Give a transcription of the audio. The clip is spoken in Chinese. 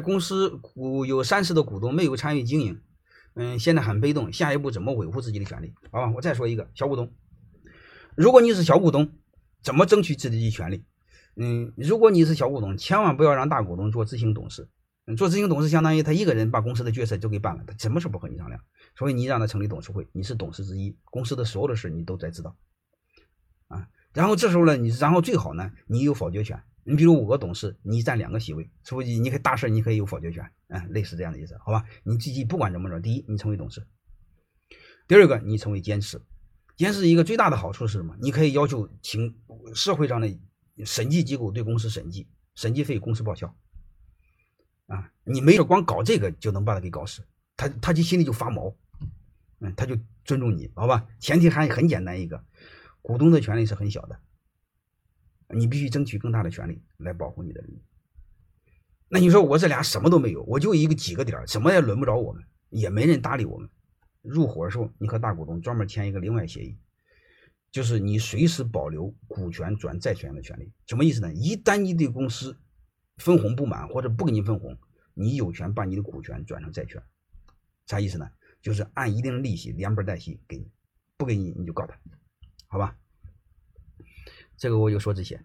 公司股有三十的股东没有参与经营，嗯，现在很被动，下一步怎么维护自己的权利？好吧，我再说一个小股东，如果你是小股东，怎么争取自己的权利？嗯，如果你是小股东，千万不要让大股东做执行董事。做执行董事相当于他一个人把公司的决策就给办了，他什么事不和你商量？所以你让他成立董事会，你是董事之一，公司的所有的事你都在知道。啊，然后这时候呢，你然后最好呢，你有否决权。你比如五个董事，你占两个席位，所以你可以大事你可以有否决权，嗯，类似这样的意思，好吧？你自己不管怎么着，第一你成为董事，第二个你成为监事。监事一个最大的好处是什么？你可以要求请社会上的审计机构对公司审计，审计费公司报销。啊，你没事光搞这个就能把他给搞死，他他就心里就发毛，嗯，他就尊重你，好吧？前提还很简单一个，股东的权利是很小的。你必须争取更大的权利来保护你的利益。那你说我这俩什么都没有，我就一个几个点什么也轮不着我们，也没人搭理我们。入伙的时候，你和大股东专门签一个另外协议，就是你随时保留股权转债权的权利。什么意思呢？一旦你对公司分红不满或者不给你分红，你有权把你的股权转成债权。啥意思呢？就是按一定的利息连本带息给你，不给你你就告他，好吧？这个我就说这些。